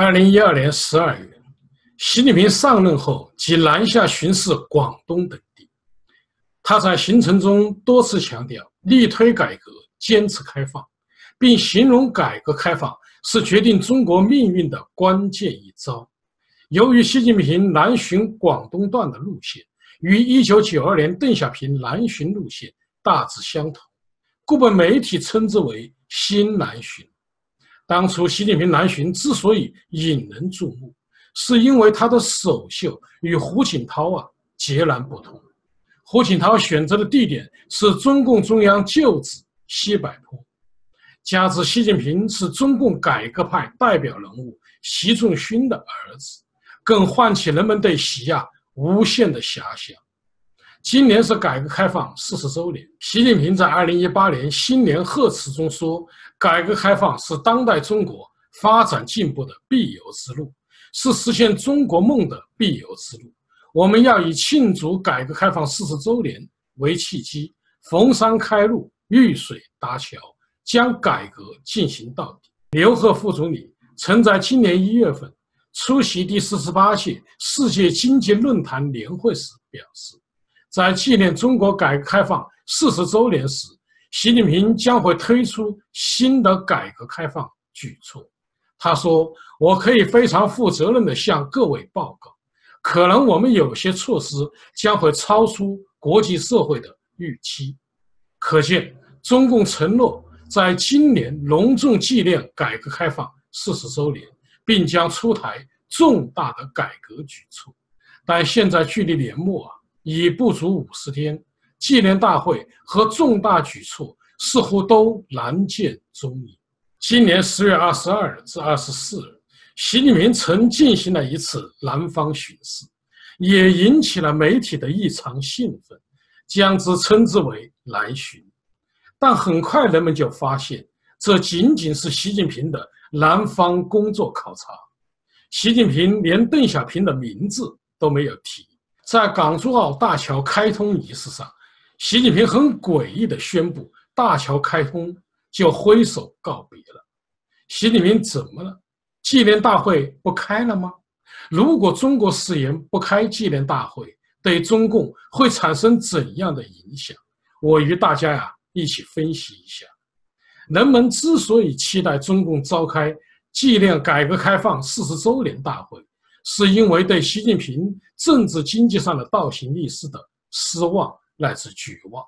二零一二年十二月，习近平上任后即南下巡视广东等地。他在行程中多次强调力推改革、坚持开放，并形容改革开放是决定中国命运的关键一招。由于习近平南巡广东段的路线与一九九二年邓小平南巡路线大致相同，故被媒体称之为“新南巡”。当初习近平南巡之所以引人注目，是因为他的首秀与胡锦涛啊截然不同。胡锦涛选择的地点是中共中央旧址西柏坡，加之习近平是中共改革派代表人物习仲勋的儿子。更唤起人们对习亚无限的遐想。今年是改革开放四十周年，习近平在二零一八年新年贺词中说：“改革开放是当代中国发展进步的必由之路，是实现中国梦的必由之路。我们要以庆祝改革开放四十周年为契机，逢山开路，遇水搭桥，将改革进行到底。”刘鹤副总理曾在今年一月份。出席第四十八届世界经济论坛年会时表示，在纪念中国改革开放四十周年时，习近平将会推出新的改革开放举措。他说：“我可以非常负责任地向各位报告，可能我们有些措施将会超出国际社会的预期。”可见，中共承诺在今年隆重纪念改革开放四十周年。并将出台重大的改革举措，但现在距离年末啊已不足五十天，纪念大会和重大举措似乎都难见踪影。今年十月二十二日至二十四日，习近平曾进行了一次南方巡视，也引起了媒体的异常兴奋，将之称之为“南巡”。但很快人们就发现，这仅仅是习近平的。南方工作考察，习近平连邓小平的名字都没有提。在港珠澳大桥开通仪式上，习近平很诡异地宣布大桥开通，就挥手告别了。习近平怎么了？纪念大会不开了吗？如果中国誓言不开纪念大会，对中共会产生怎样的影响？我与大家呀一起分析一下。人们之所以期待中共召开纪念改革开放四十周年大会，是因为对习近平政治经济上的倒行逆施的失望乃至绝望。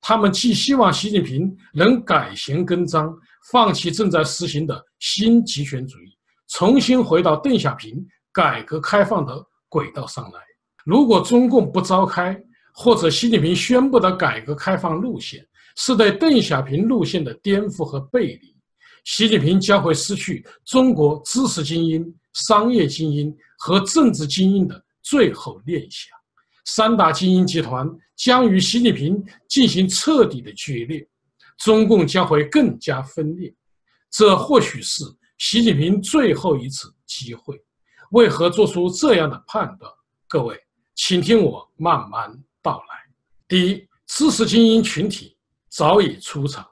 他们既希望习近平能改弦更张，放弃正在实行的新极权主义，重新回到邓小平改革开放的轨道上来。如果中共不召开，或者习近平宣布的改革开放路线，是对邓小平路线的颠覆和背离，习近平将会失去中国知识精英、商业精英和政治精英的最后念想，三大精英集团将与习近平进行彻底的决裂，中共将会更加分裂。这或许是习近平最后一次机会。为何做出这样的判断？各位，请听我慢慢道来。第一，知识精英群体。早已出场。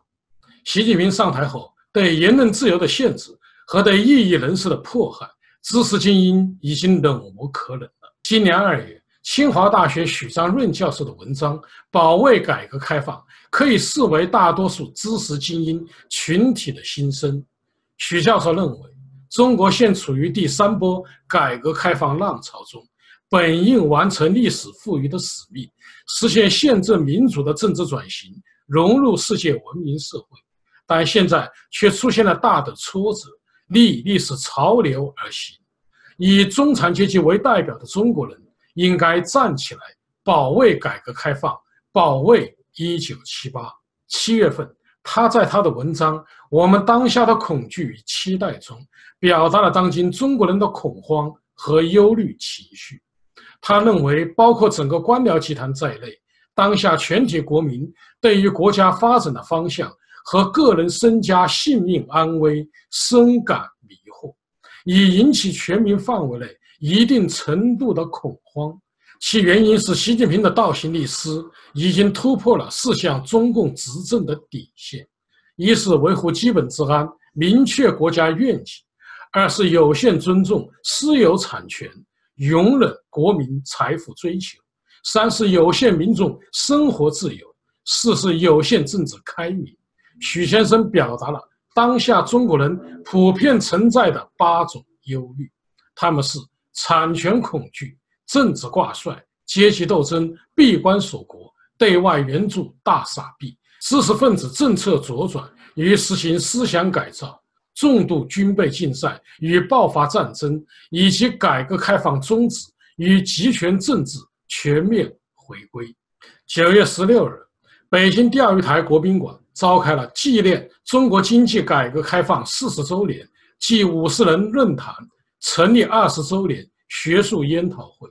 习近平上台后，对言论自由的限制和对异议人士的迫害，知识精英已经忍无可忍了。今年二月，清华大学许章润教授的文章《保卫改革开放》可以视为大多数知识精英群体的心声。许教授认为，中国现处于第三波改革开放浪潮中，本应完成历史赋予的使命，实现宪政民主的政治转型。融入世界文明社会，但现在却出现了大的挫折，逆历史潮流而行。以中产阶级为代表的中国人应该站起来，保卫改革开放，保卫一九七八。七月份，他在他的文章《我们当下的恐惧与期待》中，表达了当今中国人的恐慌和忧虑情绪。他认为，包括整个官僚集团在内。当下全体国民对于国家发展的方向和个人身家性命安危深感迷惑，已引起全民范围内一定程度的恐慌。其原因是习近平的倒行逆施已经突破了四项中共执政的底线：一是维护基本治安，明确国家愿景；二是有限尊重私有产权，容忍国民财富追求；三是有限民众生活自由；四是有限政治开明。许先生表达了当下中国人普遍存在的八种忧虑，他们是产权恐惧、政治挂帅、阶级斗争、闭关锁国、对外援助大傻逼、知识分子政策左转与实行思想改造。重度军备竞赛与爆发战争，以及改革开放宗旨与集权政治全面回归。九月十六日，北京钓鱼台国宾馆召开了纪念中国经济改革开放四十周年暨五十人论坛成立二十周年学术研讨会。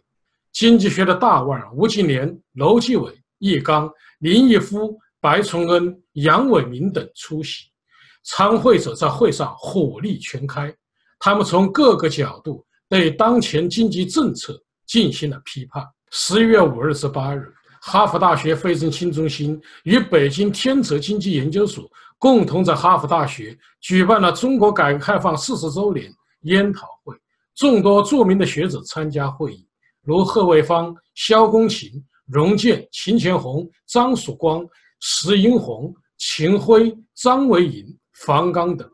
经济学的大腕吴敬琏、楼继伟、易纲、林毅夫、白崇恩、杨伟民等出席。参会者在会上火力全开，他们从各个角度对当前经济政策进行了批判。十一月五日至八日，哈佛大学费正清中心与北京天泽经济研究所共同在哈佛大学举办了中国改革开放四十周年研讨会，众多著名的学者参加会议，如贺卫方、萧功勤、荣建、秦乾红、张曙光、石英红、秦晖、张维迎。方刚等。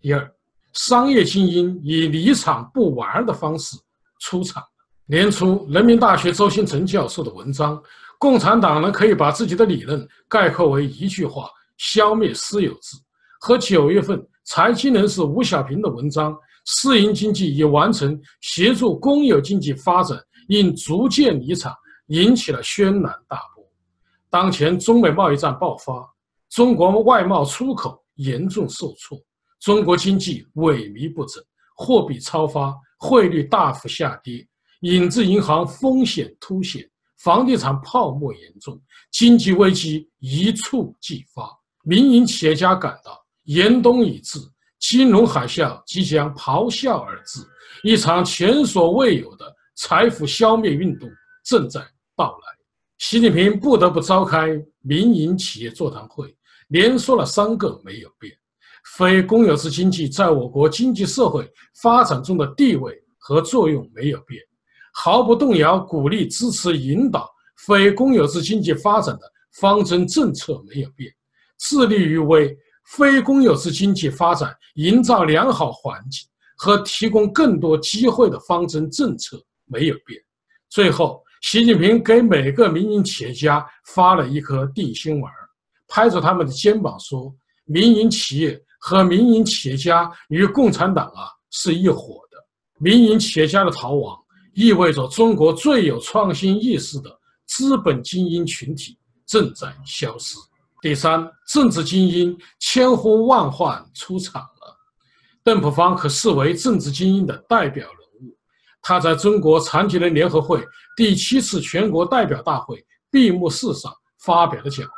第二，商业精英以离场不玩的方式出场。年初，人民大学周新成教授的文章《共产党人可以把自己的理论概括为一句话：消灭私有制》，和九月份财经人士吴小平的文章《私营经济已完成协助公有经济发展应逐渐离场》，引起了轩然大波。当前，中美贸易战爆发，中国外贸出口。严重受挫，中国经济萎靡不振，货币超发，汇率大幅下跌，影子银行风险凸显，房地产泡沫严重，经济危机一触即发。民营企业家感到严冬已至，金融海啸即将咆哮而至，一场前所未有的财富消灭运动正在到来。习近平不得不召开民营企业座谈会。连说了三个没有变，非公有制经济在我国经济社会发展中的地位和作用没有变，毫不动摇鼓励支持引导非公有制经济发展的方针政策没有变，致力于为非公有制经济发展营造良好环境和提供更多机会的方针政策没有变。最后，习近平给每个民营企业家发了一颗定心丸。拍着他们的肩膀说：“民营企业和民营企业家与共产党啊是一伙的。民营企业家的逃亡，意味着中国最有创新意识的资本精英群体正在消失。”第三，政治精英千呼万唤出场了。邓朴方可视为政治精英的代表人物。他在中国残疾人联合会第七次全国代表大会闭幕式上发表的讲话。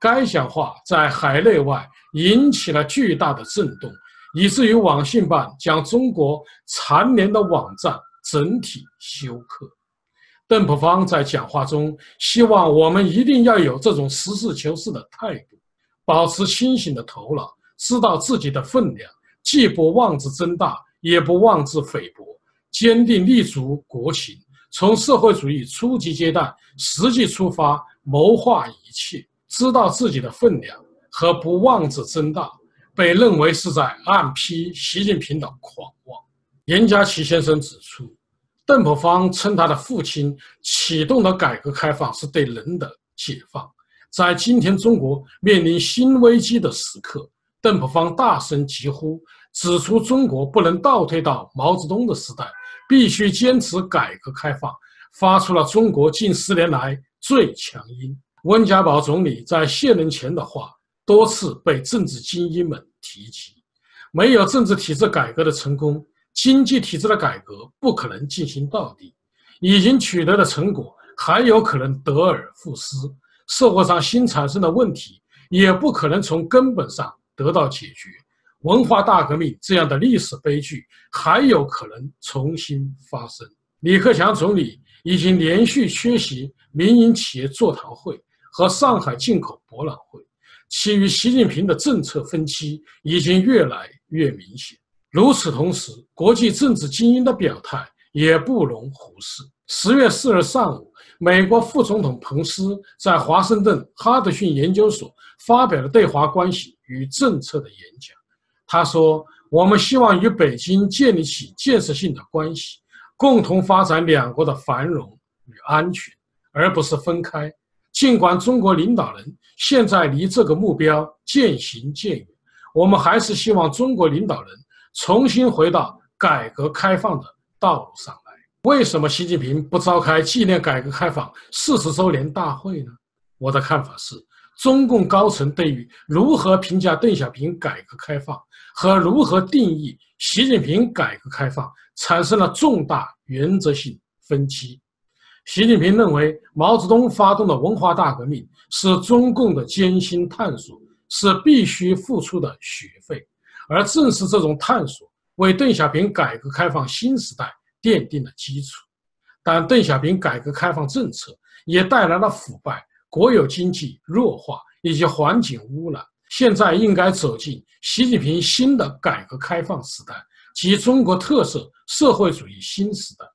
该讲话在海内外引起了巨大的震动，以至于网信办将中国残联的网站整体休克。邓朴方在讲话中希望我们一定要有这种实事求是的态度，保持清醒的头脑，知道自己的分量，既不妄自增大，也不妄自菲薄，坚定立足国情，从社会主义初级阶段实际出发，谋划一切。知道自己的分量和不妄自增大，被认为是在暗批习近平的狂妄。严家琪先生指出，邓朴方称他的父亲启动的改革开放是对人的解放。在今天中国面临新危机的时刻，邓朴方大声疾呼，指出中国不能倒退到毛泽东的时代，必须坚持改革开放，发出了中国近十年来最强音。温家宝总理在卸任前的话多次被政治精英们提及。没有政治体制改革的成功，经济体制的改革不可能进行到底。已经取得的成果还有可能得而复失，社会上新产生的问题也不可能从根本上得到解决。文化大革命这样的历史悲剧还有可能重新发生。李克强总理已经连续缺席民营企业座谈会。和上海进口博览会，其与习近平的政策分歧已经越来越明显。如此同时，国际政治精英的表态也不容忽视。十月四日上午，美国副总统彭斯在华盛顿哈德逊研究所发表了对华关系与政策的演讲。他说：“我们希望与北京建立起建设性的关系，共同发展两国的繁荣与安全，而不是分开。尽管中国领导人现在离这个目标渐行渐远，我们还是希望中国领导人。”重新回到改革开放的道路上来。为什么习近平不召开纪念改革开放四十周年大会呢？我的看法是，中共高层对于如何评价邓小平改革开放和如何定义习近平改革开放产生了重大原则性分歧。习近平认为，毛泽东发动的文化大革命是中共的艰辛探索，是必须付出的学费。而正是这种探索，为邓小平改革开放新时代奠定了基础。但邓小平改革开放政策也带来了腐败、国有经济弱化以及环境污染。现在应该走进习近平新的改革开放时代，即中国特色社会主义新时代。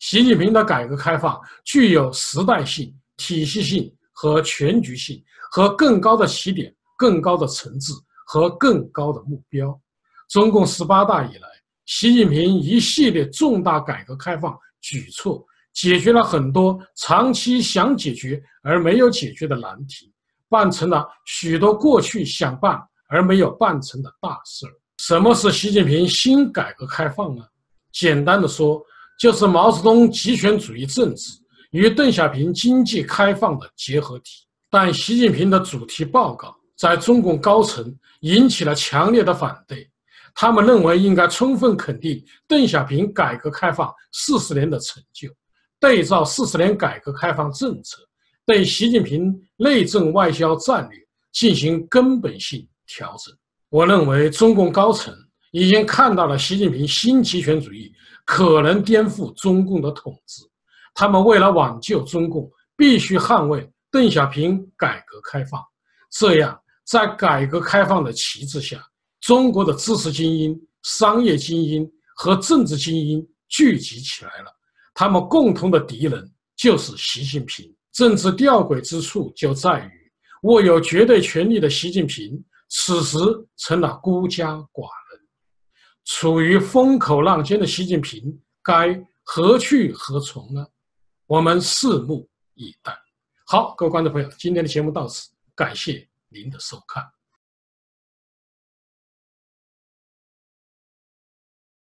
习近平的改革开放具有时代性、体系性和全局性，和更高的起点、更高的层次。和更高的目标。中共十八大以来，习近平一系列重大改革开放举措，解决了很多长期想解决而没有解决的难题，办成了许多过去想办而没有办成的大事儿。什么是习近平新改革开放呢？简单的说，就是毛泽东极权主义政治与邓小平经济开放的结合体。但习近平的主题报告。在中共高层引起了强烈的反对，他们认为应该充分肯定邓小平改革开放四十年的成就，对照四十年改革开放政策，对习近平内政外交战略进行根本性调整。我认为中共高层已经看到了习近平新极权主义可能颠覆中共的统治，他们为了挽救中共，必须捍卫邓小平改革开放，这样。在改革开放的旗帜下，中国的知识精英、商业精英和政治精英聚集起来了。他们共同的敌人就是习近平。政治吊诡之处就在于，握有绝对权力的习近平此时成了孤家寡人。处于风口浪尖的习近平该何去何从呢？我们拭目以待。好，各位观众朋友，今天的节目到此，感谢。您的收看。